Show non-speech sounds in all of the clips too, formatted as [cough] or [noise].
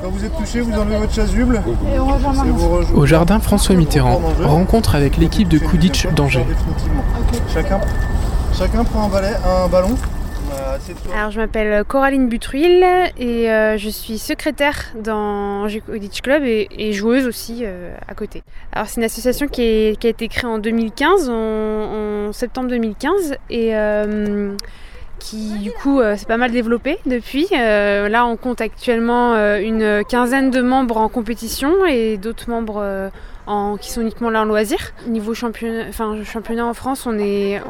Quand vous êtes touché, vous enlevez votre chasuble. Et on rejoint. Au jardin François Mitterrand, rencontre avec l'équipe de Kuditch d'Angers. Chacun, chacun prend un, balai, un ballon. Alors je m'appelle Coraline Butruil et euh, je suis secrétaire dans Angers Quidditch Club et, et joueuse aussi euh, à côté. Alors c'est une association qui, est- qui a été créée en 2015, en, en septembre 2015 et euh, qui du coup euh, s'est pas mal développée depuis. Euh, là on compte actuellement euh, une quinzaine de membres en compétition et d'autres membres qui sont uniquement là en loisir. Niveau championnat, en France, on est,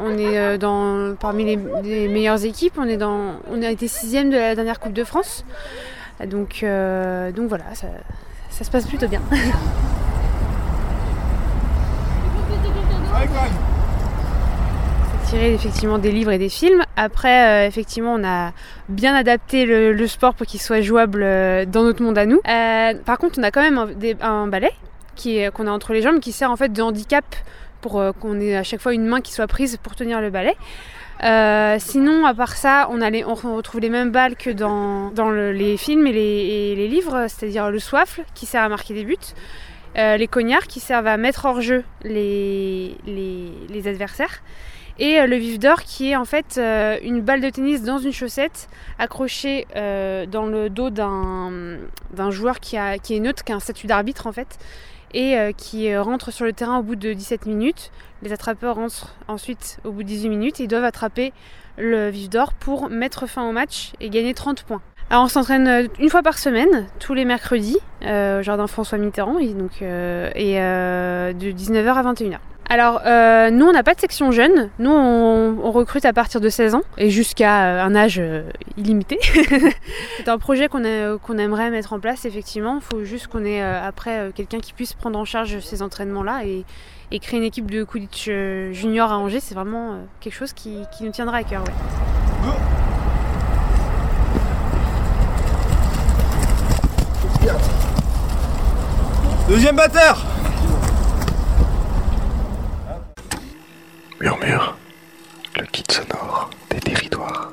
parmi les, meilleures équipes. On, est dans, on a été sixième de la dernière Coupe de France. Donc, donc voilà, ça se passe plutôt bien. [laughs] C'est tiré effectivement des livres et des films. Après, euh, effectivement, on a bien adapté le, sport pour qu'il soit jouable euh, dans notre monde à nous. Euh, par contre, on a quand même un, des- un balai qu'on a entre les jambes qui sert en fait de handicap pour qu'on ait à chaque fois une main qui soit prise pour tenir le balai. Sinon, à part ça, on, a on retrouve les mêmes balles que dans, dans le- les films et les, et les livres, c'est-à-dire le soifle qui sert à marquer des buts, euh, les cognards qui servent à mettre hors jeu les, adversaires, et euh, le vif d'or qui est en fait euh, une balle de tennis dans une chaussette accrochée dans le dos d'un joueur qui, a, qui est neutre, qui a un statut d'arbitre en fait, et qui rentre sur le terrain au bout de 17 minutes. Les attrapeurs rentrent ensuite au bout de 18 minutes et doivent attraper le vif d'or pour mettre fin au match et gagner 30 points. Alors on s'entraîne euh, une fois par semaine, tous les mercredis, euh, au jardin François Mitterrand, et, donc, euh, et euh, de 19h à 21h. Alors, euh, nous, on n'a pas de section jeune. Nous, on, recrute à partir de 16 ans et jusqu'à euh, un âge euh, illimité. [laughs] C'est un projet qu'on qu'on aimerait mettre en place, effectivement. Il faut juste qu'on ait euh, après euh, quelqu'un qui puisse prendre en charge ces entraînements-là et, créer une équipe de Quidditch euh, junior à Angers. C'est vraiment euh, quelque chose qui, nous tiendra à cœur. Deuxième batteur Murmure, le kit sonore des territoires.